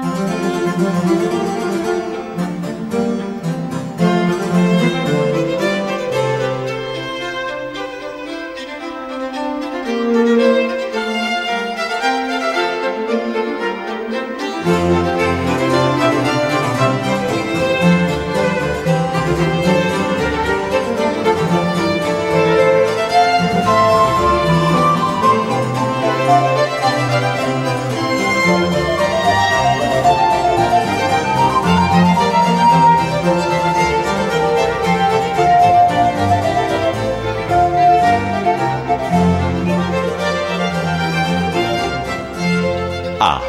Música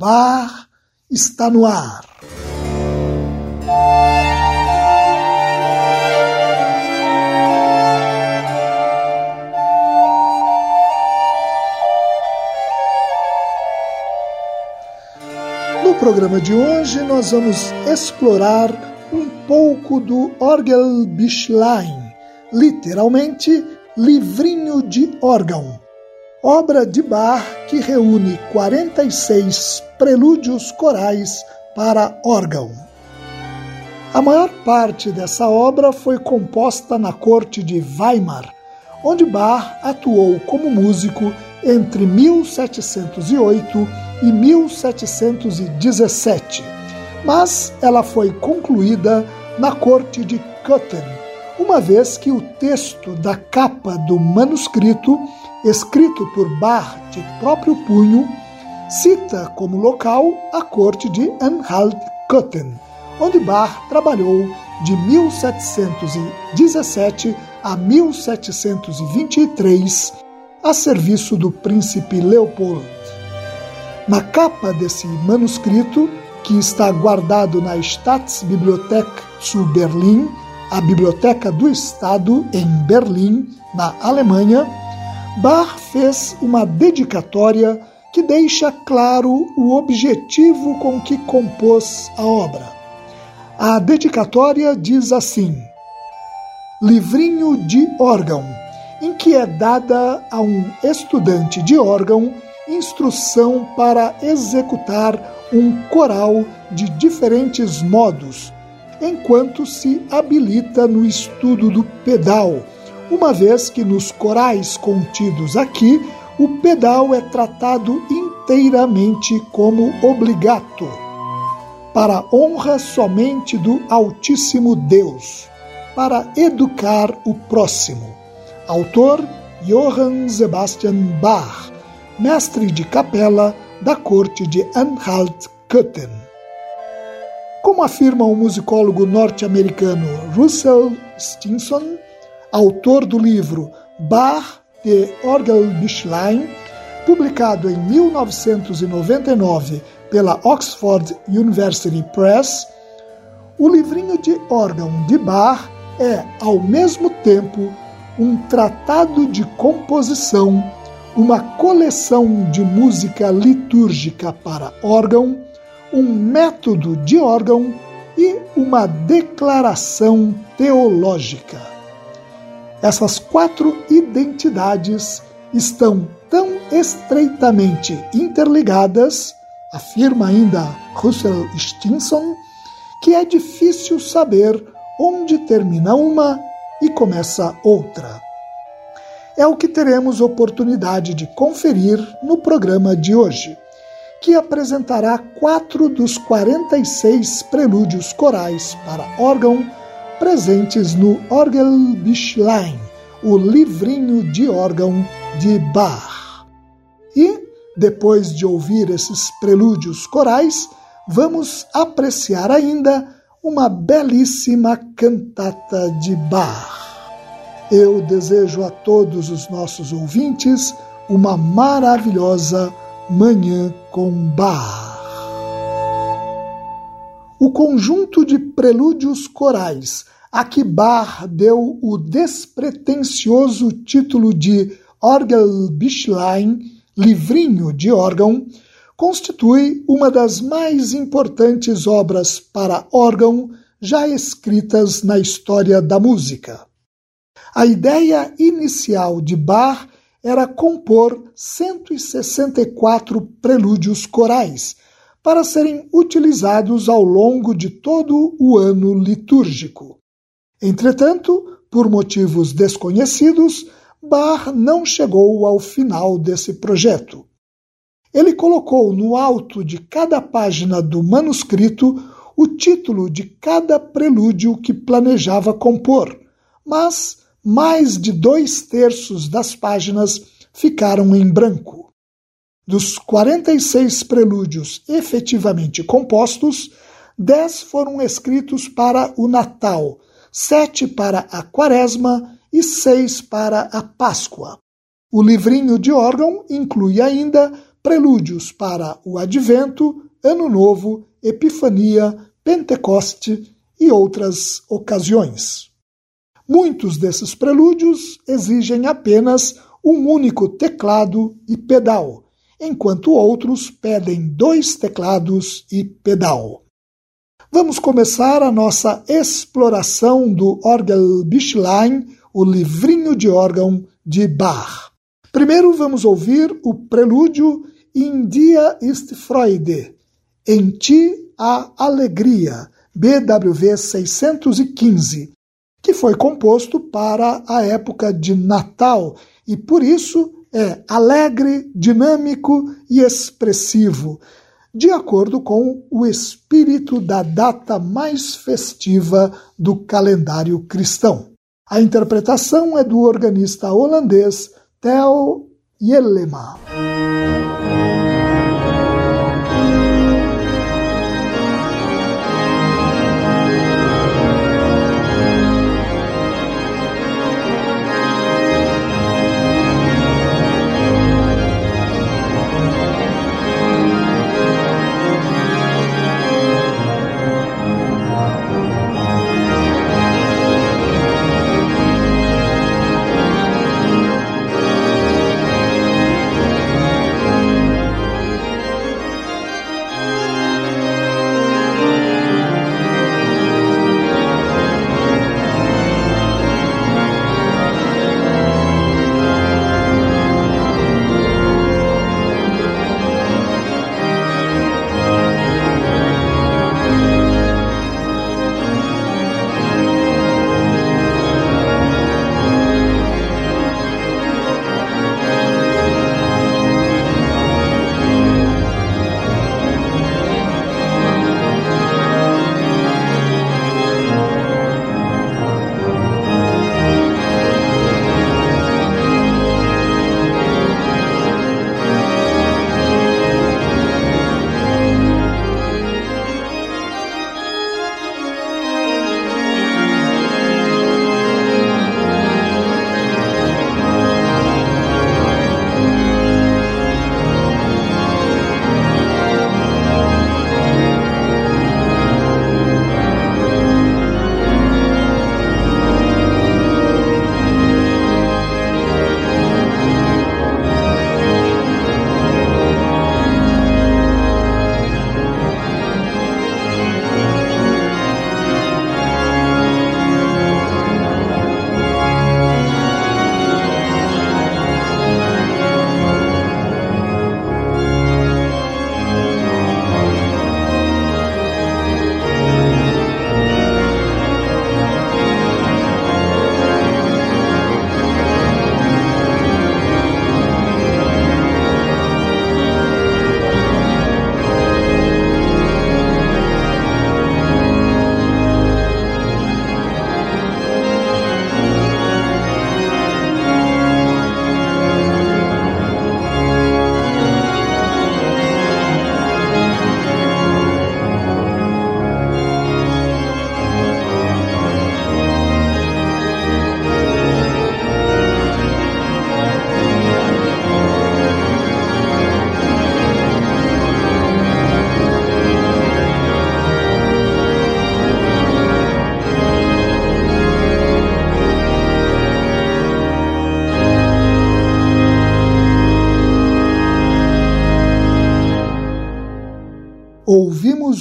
Bar está no ar. No programa de hoje, nós vamos explorar um pouco do Orgelbüchlein, literalmente livrinho de órgão obra de Bach que reúne 46 prelúdios corais para órgão. A maior parte dessa obra foi composta na corte de Weimar, onde Bach atuou como músico entre 1708 e 1717, mas ela foi concluída na corte de Köthen, uma vez que o texto da capa do manuscrito escrito por Bach de próprio punho, cita como local a corte de Anhalt-Köthen, onde Bach trabalhou de 1717 a 1723 a serviço do príncipe Leopold. Na capa desse manuscrito, que está guardado na Staatsbibliothek zu Berlin, a Biblioteca do Estado em Berlim, na Alemanha, Bach fez uma dedicatória que deixa claro o objetivo com que compôs a obra. A dedicatória diz assim: Livrinho de órgão, em que é dada a um estudante de órgão instrução para executar um coral de diferentes modos, enquanto se habilita no estudo do pedal uma vez que nos corais contidos aqui o pedal é tratado inteiramente como obligato, para honra somente do Altíssimo Deus, para educar o próximo. Autor Johann Sebastian Bach, mestre de capela da corte de Anhalt-Köthen. Como afirma o musicólogo norte-americano Russell Stinson, autor do livro Bach de Orgelbüchlein, publicado em 1999 pela Oxford University Press, o livrinho de órgão de Bach é, ao mesmo tempo, um tratado de composição, uma coleção de música litúrgica para órgão, um método de órgão e uma declaração teológica. Essas quatro identidades estão tão estreitamente interligadas, afirma ainda Russell Stinson, que é difícil saber onde termina uma e começa outra. É o que teremos oportunidade de conferir no programa de hoje, que apresentará quatro dos 46 prelúdios corais para órgão presentes no Orgelbüchlein, o livrinho de órgão de Bach. E, depois de ouvir esses prelúdios corais, vamos apreciar ainda uma belíssima cantata de Bach. Eu desejo a todos os nossos ouvintes uma maravilhosa Manhã com Bach. o conjunto de prelúdios corais a que Bach deu o despretensioso título de Orgelbüchlein, livrinho de órgão, constitui uma das mais importantes obras para órgão já escritas na história da música. A ideia inicial de Bach era compor 164 prelúdios corais para serem utilizados ao longo de todo o ano litúrgico. Entretanto, por motivos desconhecidos, Bach não chegou ao final desse projeto. Ele colocou no alto de cada página do manuscrito o título de cada prelúdio que planejava compor, mas mais de dois terços das páginas ficaram em branco. Dos 46 prelúdios efetivamente compostos, dez foram escritos para o Natal, sete para a Quaresma e seis para a Páscoa. O livrinho de órgão inclui ainda prelúdios para o Advento, Ano Novo, Epifania, Pentecoste e outras ocasiões. Muitos desses prelúdios exigem apenas um único teclado e pedal, enquanto outros pedem dois teclados e pedal. Vamos começar a nossa exploração do Orgelbüchlein, o livrinho de órgão de Bach. Primeiro vamos ouvir o prelúdio In Dia ist Freude, Em Ti a Alegria, BWV 615, que foi composto para a época de Natal e por isso é alegre, dinâmico e expressivo, de acordo com o espírito da data mais festiva do calendário cristão. A interpretação é do organista holandês Theo Jellema.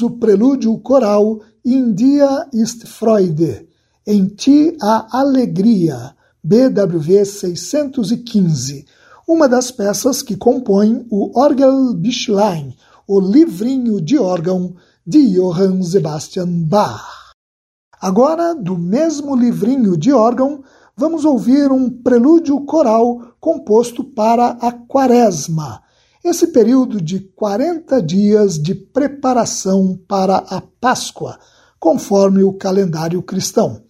O prelúdio coral In Dia ist Freude, Em Ti a Alegria, BWV 615, uma das peças que compõem o Orgelbüchlein, o livrinho de órgão de Johann Sebastian Bach. Agora, do mesmo livrinho de órgão, vamos ouvir um prelúdio coral composto para a Quaresma, esse período de 40 dias de preparação para a Páscoa, conforme o calendário cristão.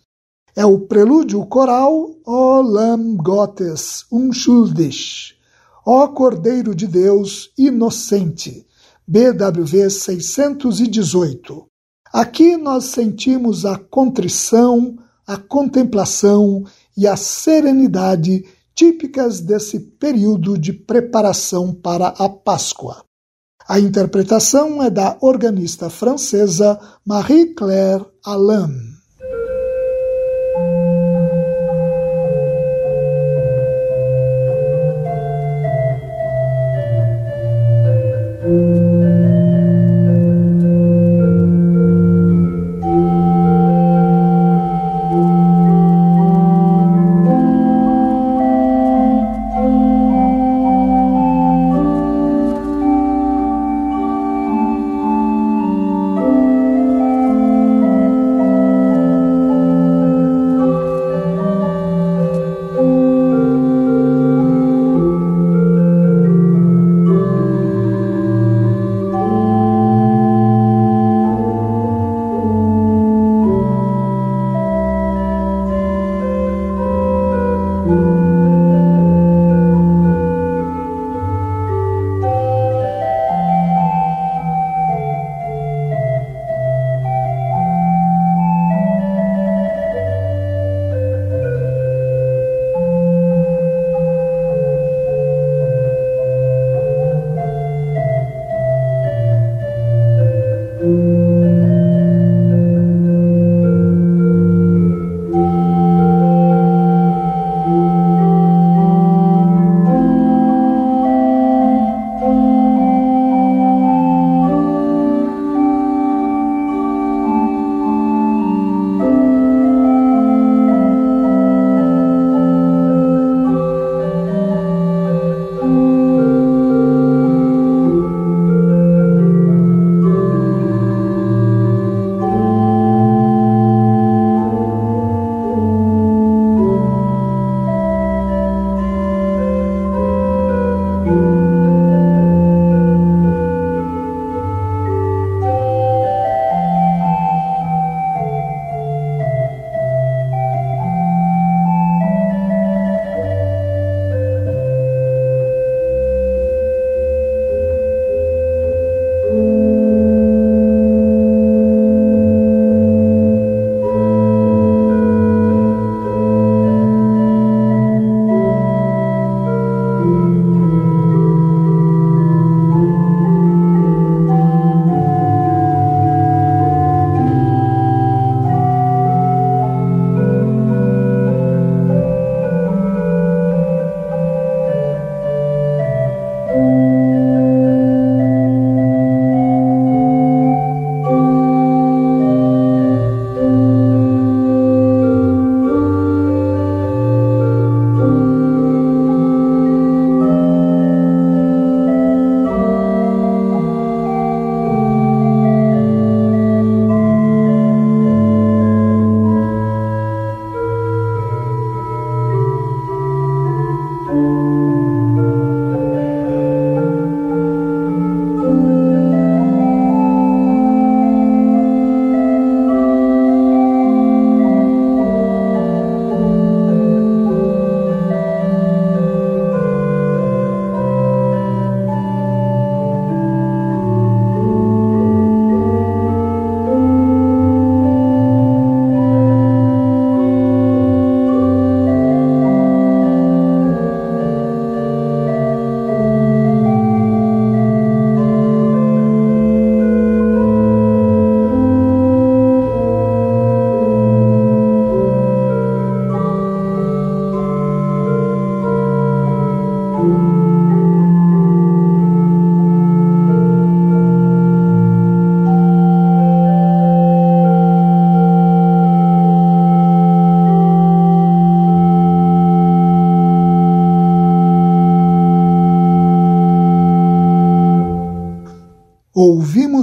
É o prelúdio coral O Lam Gottes Unschuldig, Ó Cordeiro de Deus Inocente, BWV 618. Aqui nós sentimos a contrição, a contemplação e a serenidade típicas desse período de preparação para a Páscoa. A interpretação é da organista francesa Marie-Claire Alain.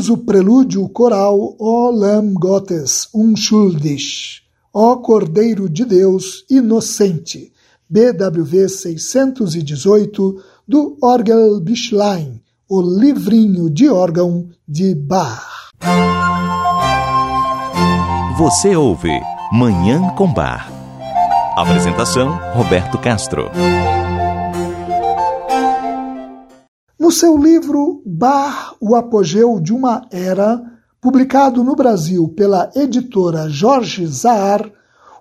ouvimos o prelúdio coral O Lam Gottes Unschuldig, Ó Cordeiro de Deus Inocente, BWV 618, do Orgelbüchlein, o livrinho de órgão de Bach. Você ouve Manhã com Bar. Apresentação: Roberto Castro. No seu livro Bar, o apogeu de uma era, publicado no Brasil pela editora Jorge Zahar,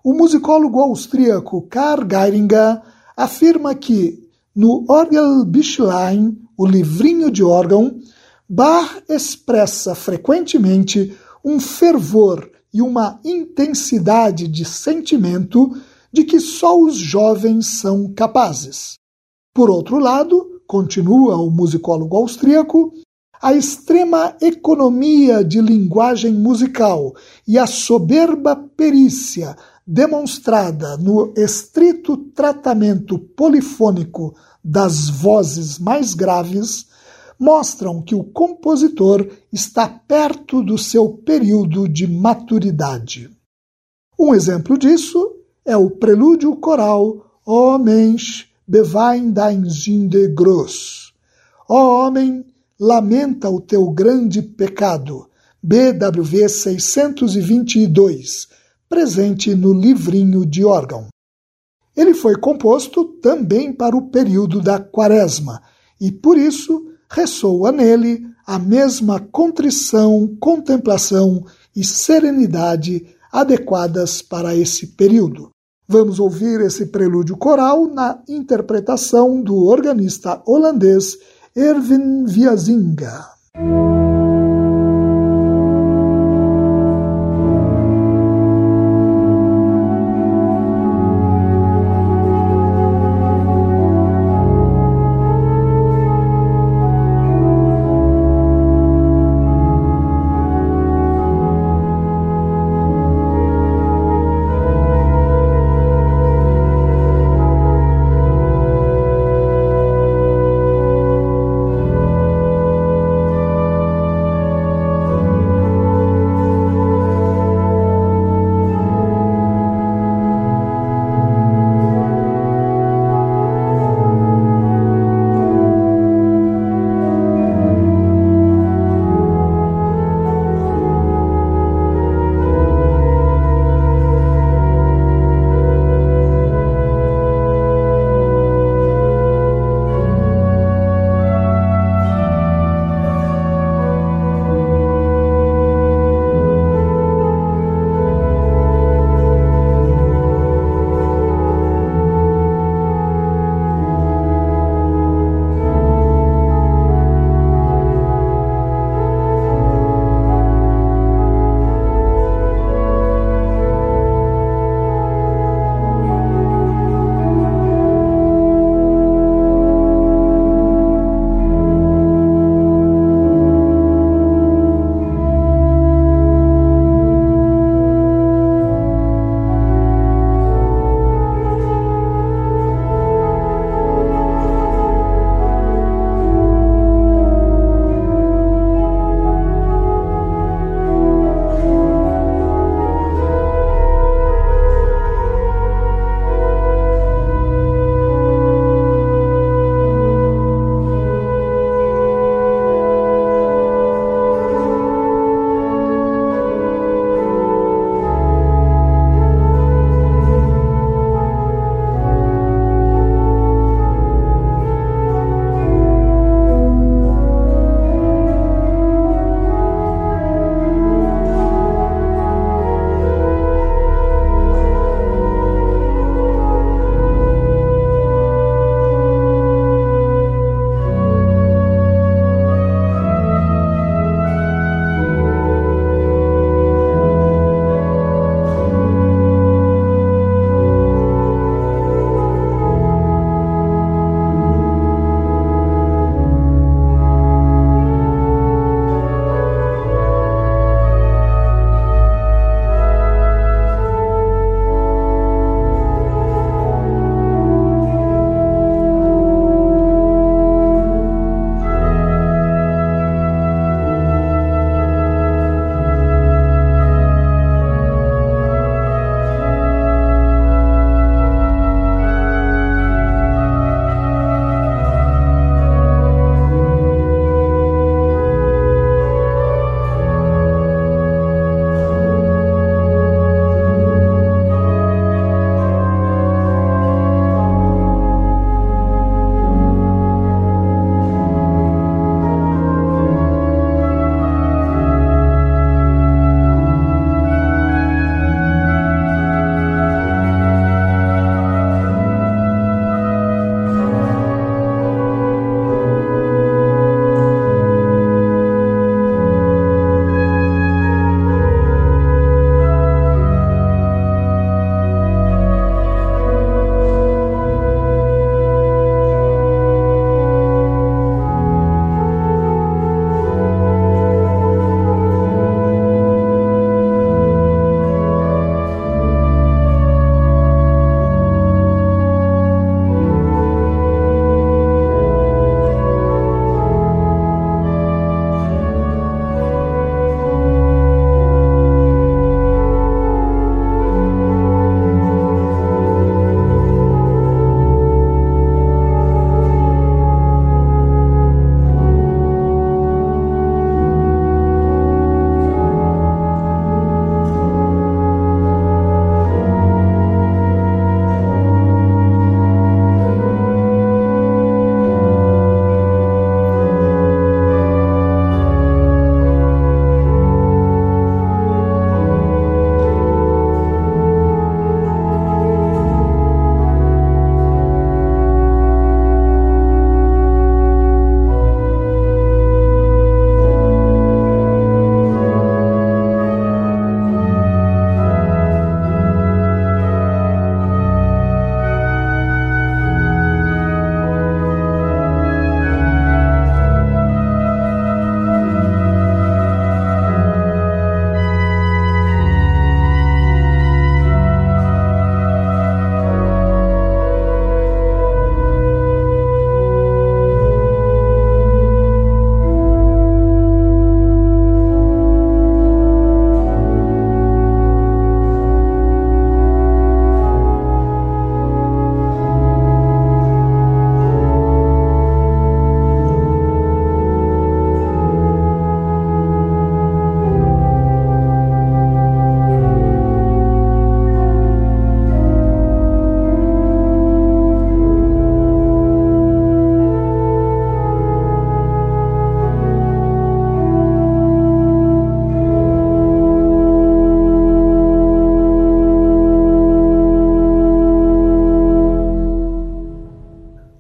o musicólogo austríaco Karl Geiringer afirma que, no Orgelbüchlein, o livrinho de órgão, Bach expressa frequentemente um fervor e uma intensidade de sentimento de que só os jovens são capazes. Por outro lado, continua o musicólogo austríaco, a extrema economia de linguagem musical e a soberba perícia demonstrada no estrito tratamento polifônico das vozes mais graves mostram que o compositor está perto do seu período de maturidade. Um exemplo disso é o prelúdio coral O Mensch bewein dein Sünde groß. Ó homem, lamenta o teu grande pecado. BWV 622, presente no livrinho de órgão. Ele foi composto também para o período da Quaresma e, por isso, ressoa nele a mesma contrição, contemplação e serenidade adequadas para esse período. Vamos ouvir esse prelúdio coral na interpretação do organista holandês Erwin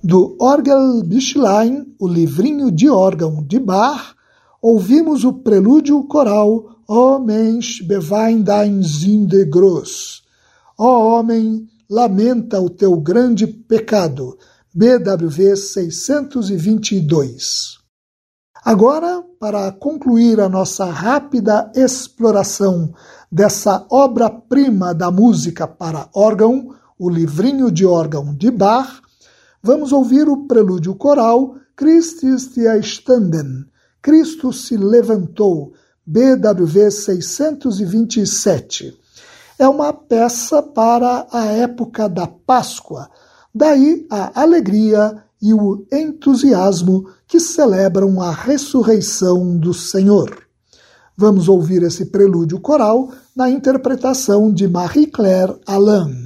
Viazinga. Orgelbüchlein, o livrinho de órgão de Bach, ouvimos o prelúdio coral O Mensch bewein dein Sünde groß. Ó homem, lamenta o teu grande pecado. BWV 622. Agora, para concluir a nossa rápida exploração dessa obra-prima da música para órgão, o livrinho de órgão de Bach, vamos ouvir o prelúdio coral Christ ist erstanden, Cristo se levantou, BWV 627. É uma peça para a época da Páscoa, daí a alegria e o entusiasmo que celebram a ressurreição do Senhor. Vamos ouvir esse prelúdio coral na interpretação de Marie-Claire Alain.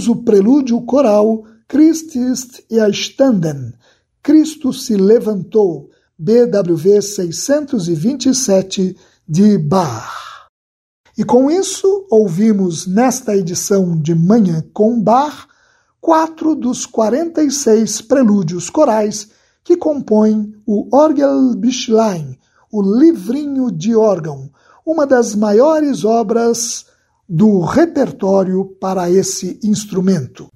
Ouvimos o prelúdio coral Christ ist erstanden, Cristo se levantou, BWV 627 de Bach. E com isso, ouvimos nesta edição de Manhã com Bar quatro dos 46 prelúdios corais que compõem o Orgelbüchlein, o livrinho de órgão, uma das maiores obras do repertório para esse instrumento.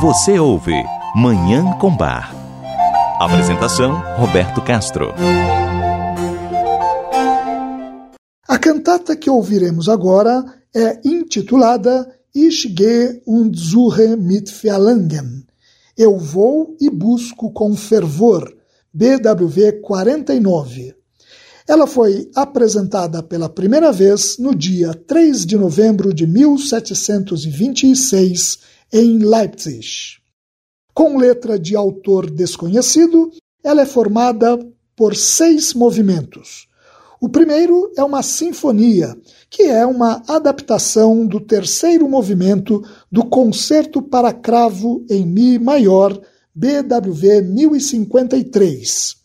Você ouve Manhã com Bar. Apresentação Roberto Castro. A cantata que ouviremos agora é intitulada Ich gehe und suche mit Verlangen. Eu vou e busco com fervor. BWV 49. Ela foi apresentada pela primeira vez no dia 3 de novembro de 1726 em Leipzig. Com letra de autor desconhecido, ela é formada por seis movimentos o primeiro é uma sinfonia, que é uma adaptação do terceiro movimento do Concerto para Cravo em Mi maior, BWV 1053.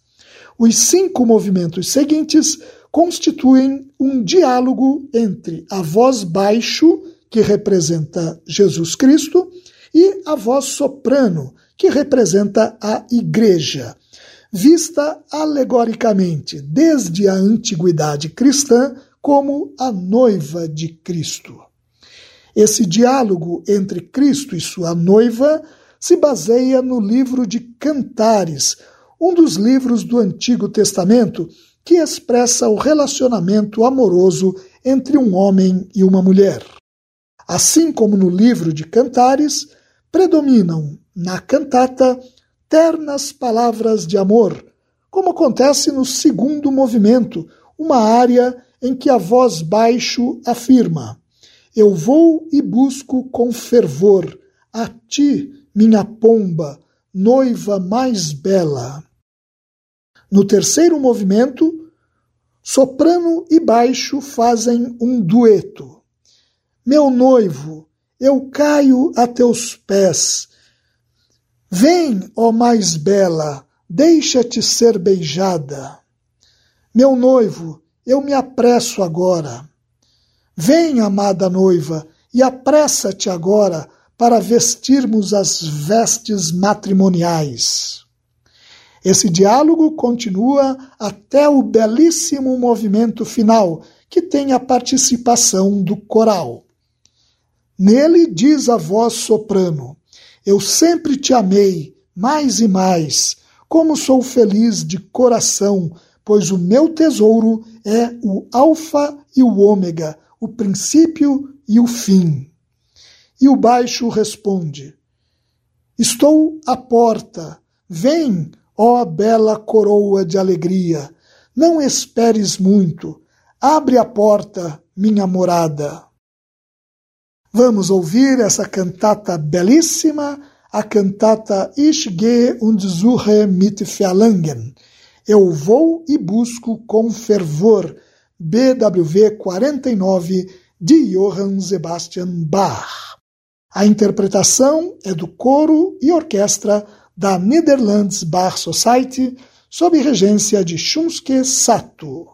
Os cinco movimentos seguintes constituem um diálogo entre a voz baixo, que representa Jesus Cristo, e a voz soprano, que representa a Igreja vista alegoricamente desde a antiguidade cristã como a noiva de Cristo. Esse diálogo entre Cristo e sua noiva se baseia no livro de Cantares, um dos livros do Antigo Testamento que expressa o relacionamento amoroso entre um homem e uma mulher. Assim como no livro de Cantares, predominam na cantata ternas palavras de amor, como acontece no segundo movimento, uma área em que a voz baixo afirma: Eu vou e busco com fervor a ti, minha pomba, noiva mais bela. No terceiro movimento, soprano e baixo fazem um dueto. Meu noivo, eu caio a teus pés Vem, ó mais bela, deixa-te ser beijada. Meu noivo, eu me apresso agora. Vem, amada noiva, e apressa-te agora para vestirmos as vestes matrimoniais. Esse diálogo continua até o belíssimo movimento final, que tem a participação do coral. Nele diz a voz soprano: eu sempre te amei, mais e mais. Como sou feliz de coração, pois o meu tesouro é o Alfa e o Ômega, o princípio e o fim. E o baixo responde: Estou à porta. Vem, ó bela coroa de alegria. Não esperes muito. Abre a porta, minha morada. Vamos ouvir essa cantata belíssima, a cantata Ich gehe und suche mit Verlangen. Eu vou e busco com fervor. BWV 49 de Johann Sebastian Bach. A interpretação é do coro e orquestra da Netherlands Bach Society, sob regência de Shunsuke Sato.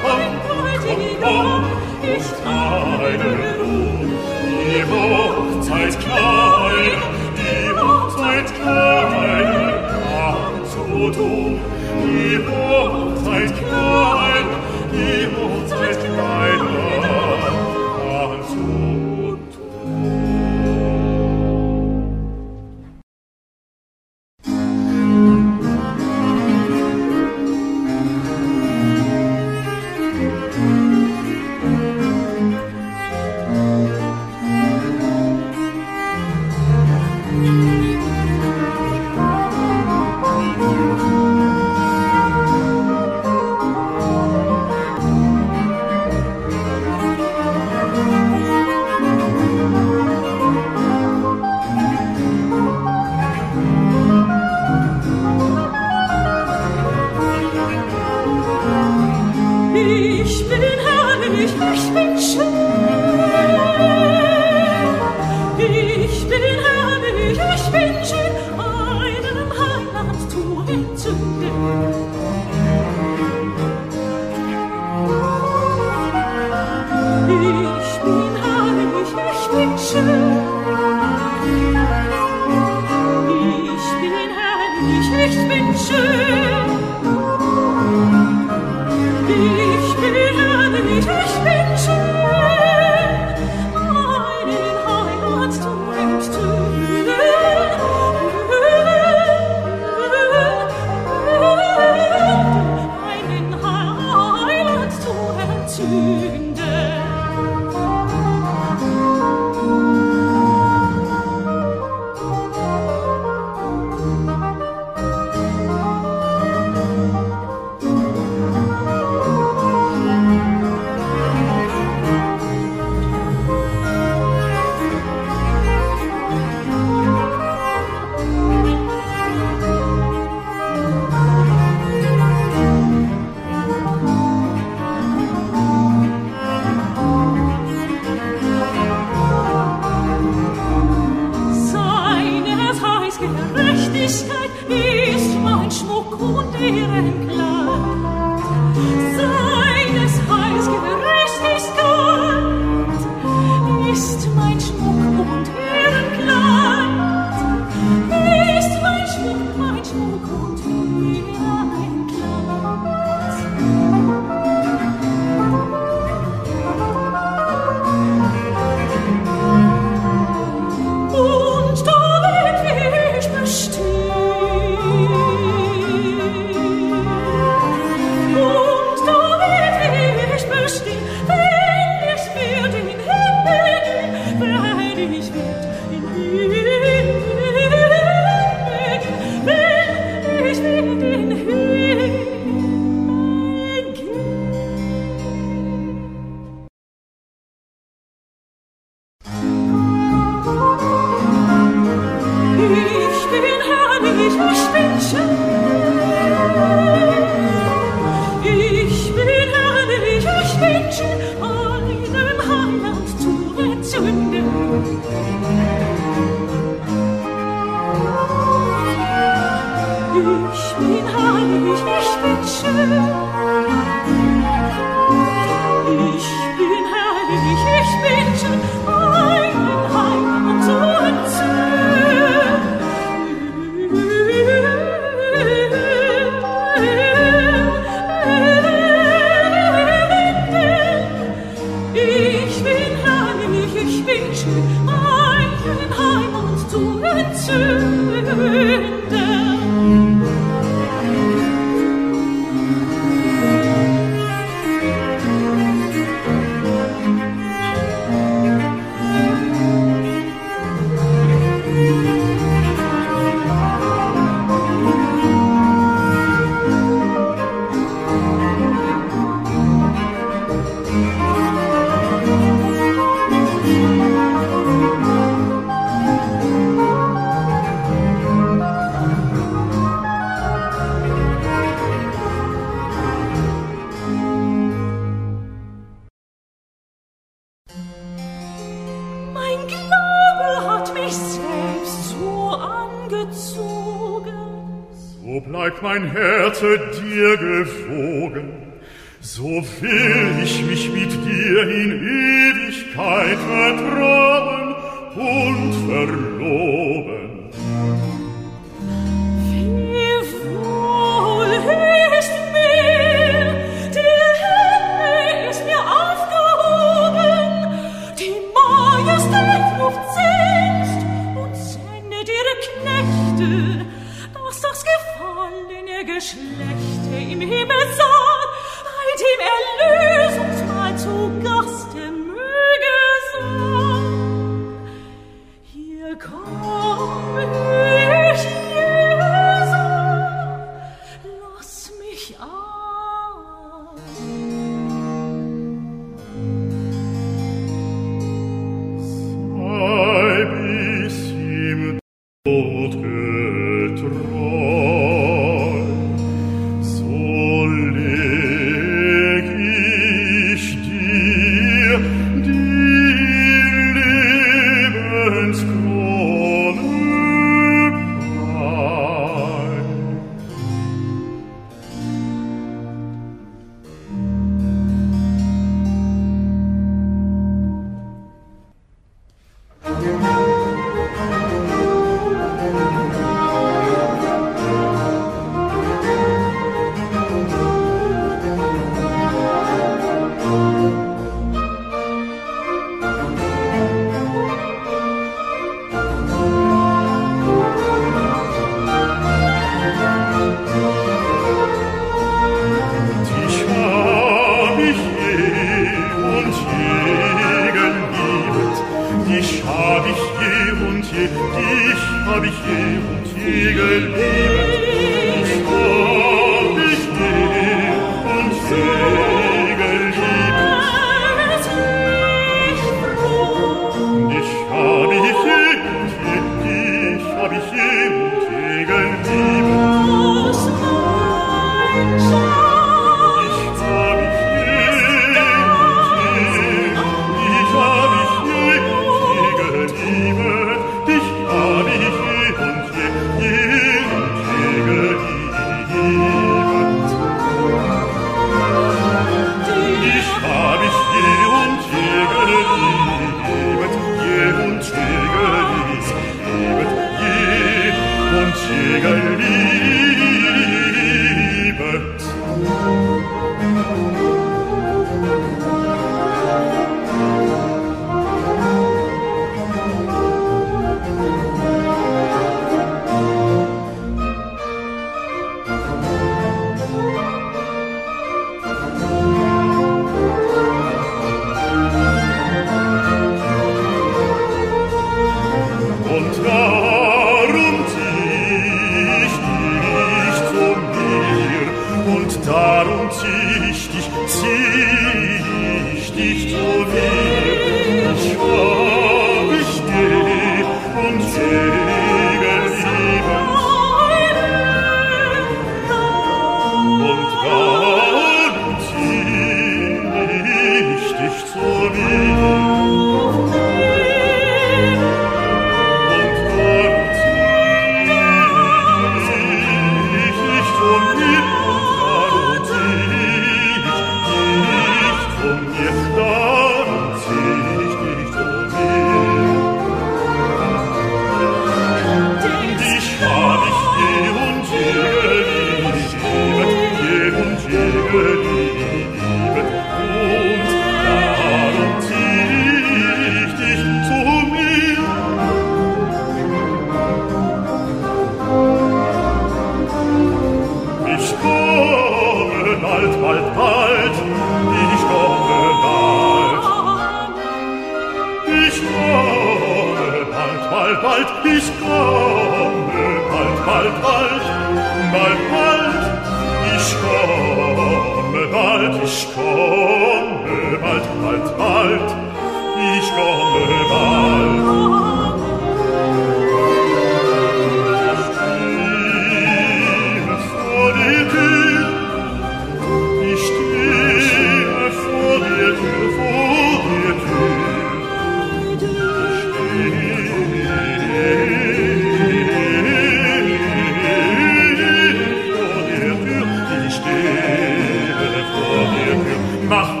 macht.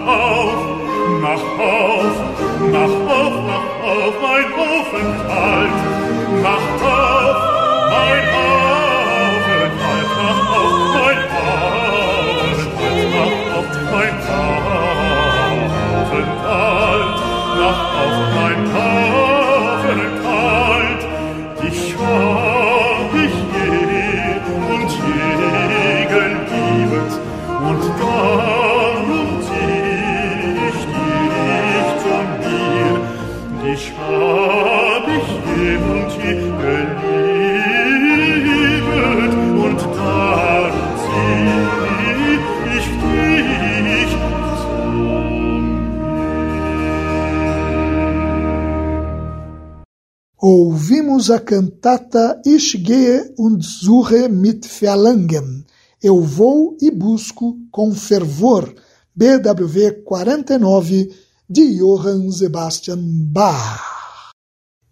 ouvimos a cantata Ich gehe und suche mit Verlangen, Eu vou e busco com fervor, BWV 49, de Johann Sebastian Bach.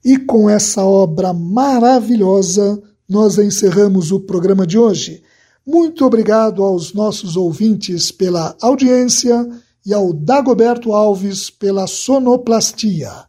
E com essa obra maravilhosa, nós encerramos o programa de hoje. Muito obrigado aos nossos ouvintes pela audiência e ao Dagoberto Alves pela sonoplastia.